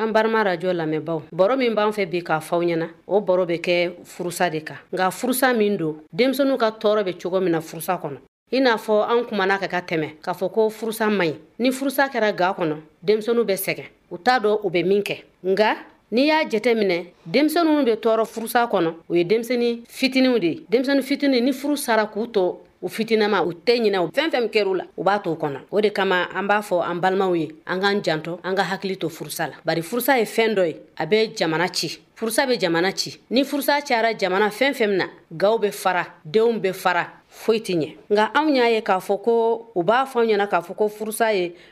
an barima arajo lamɛnbaw baro min b'an fɛ bi k'a faw ɲɛna o baro bɛ kɛ furusa de kan nka furusa min don denmisɛnninw ka tɔɔrɔ bɛ cogo min na furusa kɔnɔ i n'a fɔ an kumana ka ka tɛmɛ k'a fɔ ko furusa man ɲi ni furusa kɛra ga kɔnɔ denmisɛnninw bɛ sɛgɛn u t'a dɔn u bɛ min kɛ nka n'i y'a jɛtɛ minɛ denmisɛnninw bɛ tɔɔrɔ furusa kɔnɔ o ye denmisɛnnin fitiniw de ye denmisɛnnin fitini ni furu sara k'u tɔ u fitinama u tɛ ɲinɛ u fɛn fɛn kɛr'u la u b'a to u kɔnɔ o de kama an b'a fɔ an balimaw ye an k'an janto an ka hakili to furusa la bari furusa ye fɛn dɔ ye a bɛ jamana ci furusa bɛ jamana ci ni furusa cayara jamana fɛn fɛn min na gaw bɛ fara denw bɛ fara foyi tɛ ɲɛ nka anw y'a ye k'a fɔ ko u b'a fɔ anw ɲɛna k'a fɔ ko furusa ye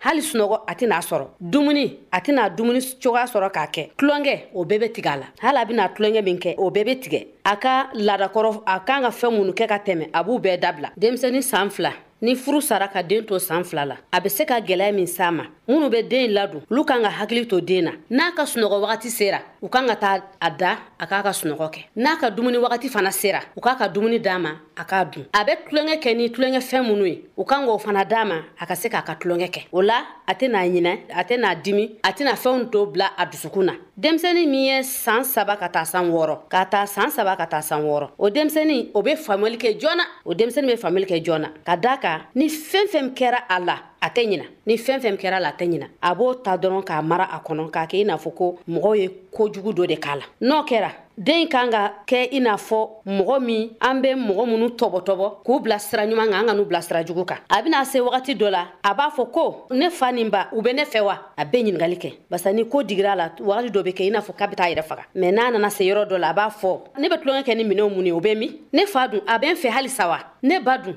hali sunɔgɔ a tɛna sɔrɔ dumuni a tɛna dumuni cogoya sɔrɔ k'a kɛ tulonkɛ o bɛɛ bɛ tigɛ a la hali a bɛna tulonkɛ min kɛ o bɛɛ bɛ tigɛ a ka laadakɔrɔ a kan ka fɛn minnu kɛ ka tɛmɛ a b'u bɛɛ dabila denmisɛnnin san fila ni furu sara ka den to san fila la a bɛ se ka gɛlɛya min s'a ma minnu bɛ den ladon olu kan ka hakili to den na n'a ka sunɔgɔ wagati sera u kan ka taa a da a k'a ka sunɔgɔ kɛ n'a ka dumuni wagati fana sera u k'a ka dumuni d'a ma a k'a dun a bɛ tulonkɛ kɛ ni tulonkɛ fɛn minnu ye u kan k'o fana d'a ma a ka se k'a ka tulonkɛ kɛ o la a tɛ n'a ɲinɛ a tɛ n'a dimi a tɛna fɛnw to bila a dusukun na denmisɛnnin min ye saan saba ka taa san wɔɔrɔ k'a ta saan saba ka taa san wɔɔrɔ o denmisɛnnin o bɛ faamuyali kɛ joona o denmisɛnnin bɛ faamuyali kɛ joona ka daa kan ni fɛn fɛn kɛra a la a tɛ ɲina ni fɛn fɛn kɛra la a tɛ ɲina a b'o ta dɔrɔn k'a mara a kɔnɔ k'a kɛ i n'a fɔ ko mɔgɔw ye kojugu dɔ de k'a la n'o kɛra den in kan ka kɛ i n'a fɔ mɔgɔ min an bɛ mɔgɔ minnu tɔbɔtɔbɔ k'u bila sira ɲuman kan an ka n'u bila sira jugu kan a bɛna se wagati dɔ la a b'a fɔ ko ne fa nin ba u bɛ ne fɛ wa a bɛ ɲininkali kɛ barisa ni ko digira a la wagati dɔ bɛ kɛ i n'a fɔ k'a bɛ taa a yɛrɛ faga mɛ n'a nana se yɔrɔ dɔ la a b'a fɔ ne bɛ tulonkɛ kɛ ni minɛnw mun ye o bɛ min ne fa dun a bɛ n fɛ halisa wa ne ba dun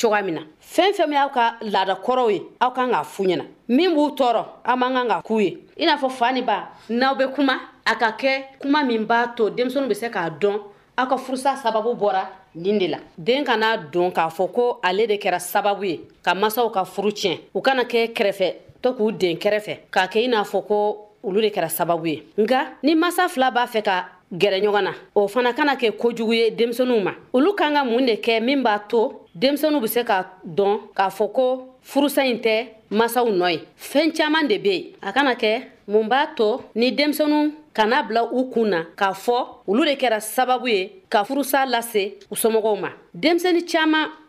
cogoya min na fɛn fɛn min aw ka laada kɔrɔw ye aw kan k'a fu ɲɛna min b'u tɔɔrɔ aw man kan ka k'u ye i n'a fɔ fa ni ba n'aw bɛ kuma a ka kɛ kuma min b'a to denmisɛnninw bɛ se k'a dɔn aw ka furusa sababu bɔra nin de la den kana dɔn k'a fɔ ko ale de kɛra sababu ye ka masaw ka furu tiɲɛ u kana kɛ kɛrɛfɛ to k'u den kɛrɛfɛ k'a kɛ i n'a fɔ ko olu de kɛra sababu ye nka ni masa fila b'a fɛ ka gɛrɛ ɲɔgɔn na o fana kana kɛ kojugu ye denmisɛnninw ma olu kan ka mun de kɛ min b'a to denmisɛnninw bɛ se ka dɔn k'a fɔ ko furusa in tɛ masaw nɔ ye fɛn caman de bɛ yen a kana kɛ mun b'a to ni denmisɛnninw kana bila u kun na k'a fɔ olu de kɛra sababu ye ka furusa lase u somɔgɔw ma denmisɛnnin caman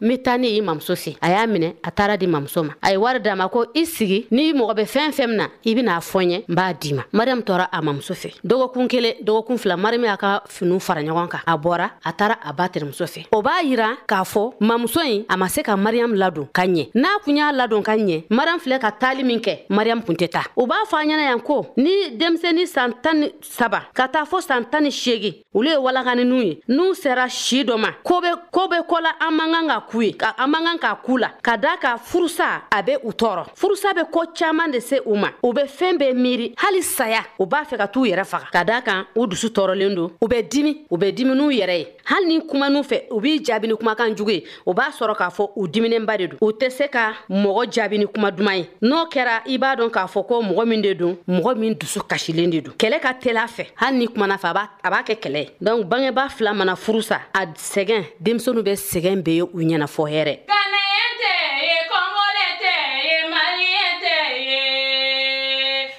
n bɛ taa ni i mamuso se a y'a minɛ a taara di mamuso ma a ye wari d'a ma ko i sigi n'i mɔgɔ bɛ fɛn fɛn min na i bɛna a fɔ n ye n b'a d'i ma mariyamu tɔɔra a mamuso fɛ dɔgɔkun kelen dɔgɔkun fila mariyamu y'a ka finiw fara ɲɔgɔn kan a bɔra a taara a ba terimuso fɛ o b'a yira k'a fɔ mamuso in a ma se ka mariyamu ladon ka ɲɛ n'a kun y'a ladon ka ɲɛ mariyamu filɛ ka taali min kɛ mariyamu kun tɛ taa u b'a fɔ a ɲɛna yan ko ni denmisɛnnin san tan saba ka taa fɔ san tan ni seegin olu ye walakaninw ye n'u sera si dɔ ma ko be ko be kɔ la an man kan ka k'u ye an man kan k'a k'u la ka daa ka furusa a be u tɔɔrɔ furusa be ko caaman de se u ma u be fɛɛn bɛɛ miiri hali saya u b'a fɛ ka t'u yɛrɛ faga ka daa kan u dusu tɔɔrɔlen don u bɛ dimi u bɛ dimi n'u yɛrɛ ye hali ni kuman'u fɛ u b'i jaabini kumakan jugu ye o b'a sɔrɔ k'a fɔ u diminenba de don u tɛ se ka mɔgɔ jaabi ni kuma duman ye n'o kɛra i b'a dɔn k'a fɔ ko mɔgɔ min de don mɔgɔ min dusu kasilen de don kɛlɛ ka teli a fɛ hali ni kumana fɛ a b'a kɛ kɛlɛ ye donc bangebaa fila mana furu sa a sɛgɛn denmisɛnninw bɛ sɛgɛn bɛ ye u ɲɛna fɔ hɛrɛ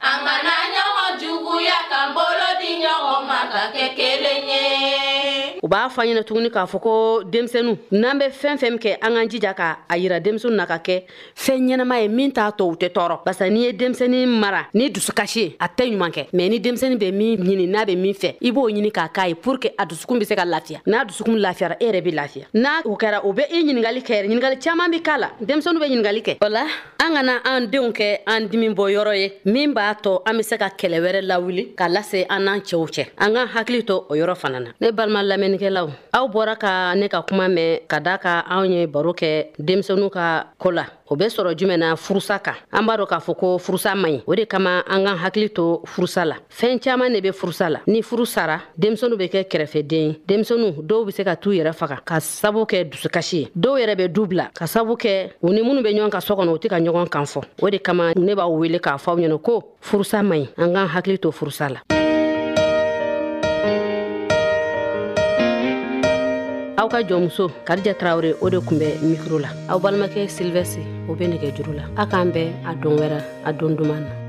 an kana ɲɔgɔn juguya ka bolo di ɲɔgɔn ma ka kɛ kelen ye u b'a fɔ ɲɛna tuguni k'a fɔ ko denmisɛnninw n'an bɛ fɛn fɛn kɛ an k'an jija ka a yira denmisɛnninw na ka kɛ fɛn ɲɛnama ye min t'a tɔ u tɛ tɔɔrɔ barisa n'i ye denmisɛnnin mara ni dusukasi ye a tɛ ɲuman kɛ mɛ ni denmisɛnnin bɛ min ɲini n'a bɛ min fɛ i b'o ɲini k'a k'a ye pour que a dusukun bɛ se ka lafiya n'a dusukun lafiyara e yɛrɛ bɛ lafiya n'a o kɛra o bɛ i ɲininkali kɛ ɲininkali caman bɛ k'a la denmisɛnninw bɛ ɲininkali kɛ o la an kana an denw kɛ an dimi bɔ yɔrɔ ye min b'a tɔ an be se ka kɛlɛ wɛrɛ lawuli ka lase an n'an cɛw cɛ an k'an hakili to o yɔrɔ fana na ne balima lamɛnnikɛlaw aw bɔra ka ne ka kuma mɛn ka da ka anw ye baro kɛ denmisɛnu ka ko la o be sɔrɔ jumɛn na furusa kan an b'a dɔ k'a fɔ ko furusa man ɲi o de kama an k'an hakili to furusa la fɛɛn caaman ne be furusa la ni furu sara denmisɛnu be kɛ kɛrɛfɛden ye denmisɛnu dɔw be se ka t'u yɛrɛ faga ka sabu kɛ dusukasi ye dɔw yɛrɛ be du bila ka sabu kɛ u ni minnu be ɲɔgɔn ka sɔ kɔnɔ u tɛ ka ɲɔgɔn kan fɔ o de kama ne b'a wele k'a fɔ aw ɲɛna ko furusa man ɲi an k'an hakili to furusa la aw ka jɔnmuso karija tarawure o de kun bɛ mikro la aw balimakɛ silvɛsi o be nɛgɛ juru la a k'an bɛn a don wɛrɛ a don duman na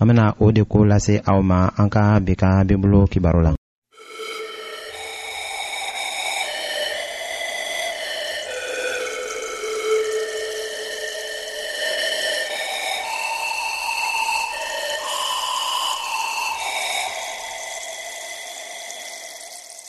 an bena o de ko lase aw ma an ka bi ka bibulu kibaro la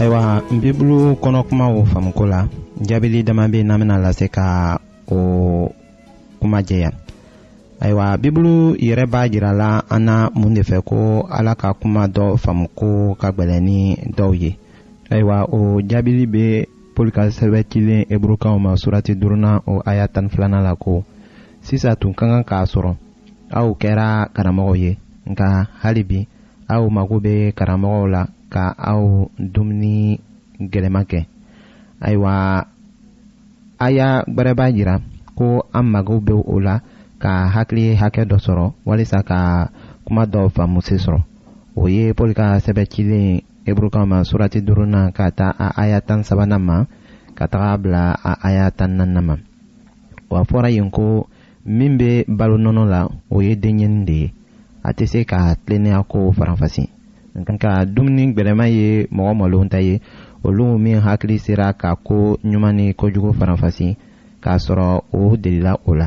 ayiwa bibulu kɔnɔ kumaw faamuko la jaabili dama bɛ yen n'an bɛna lase ka o kuma jɛya ayiwa bibulu yɛrɛ b'a jira la an na mun de fɛ ko ala ka kuma dɔ faamuko ka gɛlɛn ni dɔw ye ayiwa o jaabili bɛ paul ka sɛbɛ cilen eburukaw ma surati durunna o aya tan filanan la ko sisan tun ka kan k'a sɔrɔ aw kɛra karamɔgɔw ye nka hali bi aw mago bɛ karamɔgɔw la ka aw dumuni gɛlɛma kɛ ayiwa a y'a gbɛrɛ b'a jira ko an mago bɛ o la ka hakili hakɛ dɔ sɔrɔ walisa ka kuma dɔw faamusi sɔrɔ o ye paul ka sɛbɛn cilen eburukan ma surati duruna ka ta a aya tan sabana ma ka taga bila a aya tan nanna ma wa fɔra yen ko min bɛ balo nɔnɔ la o ye denɲɛni de ye a tɛ se ka tilennenya ko faranfasi nka dumuni gbɛlɛma ye mɔgɔ malonw ta ye olu min hakili sera ka ko ɲuman ni kojugu faranfasi k'a sɔrɔ o delila o la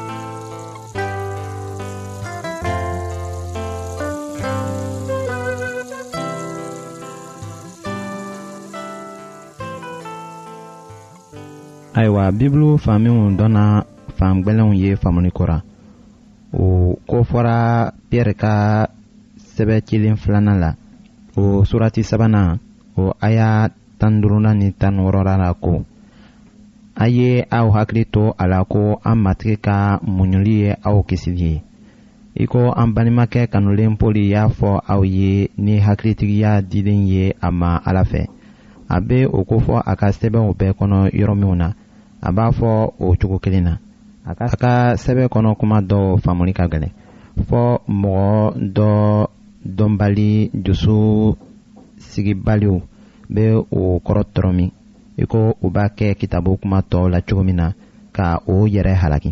ayiwa bibulu fan minw dɔnna fan gbɛlɛnw ye faamuni kora o ko fɔra piyɛri ka sɛbɛ cilen filanan la o surati sabanan o aya tan duurunan ni tan wɔɔrɔra la ko a ye aw hakili to a la ko an matigi ka muɲuli ye aw kisili ye i ko an balimakɛ kanulen poli y'a fɔ aw ye ni hakilitigiya dilen ye a ma ala fɛ a bɛ o kofɔ a ka sɛbɛnw bɛɛ kɔnɔ yɔrɔ minw na a b'a fɔ o cogo kelen na a ka sɛbɛn kɔnɔ kuma dɔw faamuli ka gɛlɛn fɔ mɔgɔ dɔ dɔnbali dusu sigibaliw bɛ o kɔrɔ tɔrɔ min i ko u b'a kɛ kitabu kuma tɔw la cogo min na ka o yɛrɛ halaki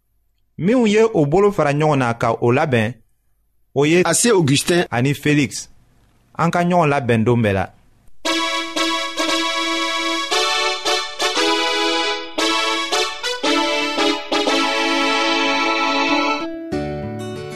minnu ye o bolo fara ɲɔgɔn na ka o labɛn o ye ase augustin ani feliksi an ka ɲɔgɔn labɛn don bɛɛ la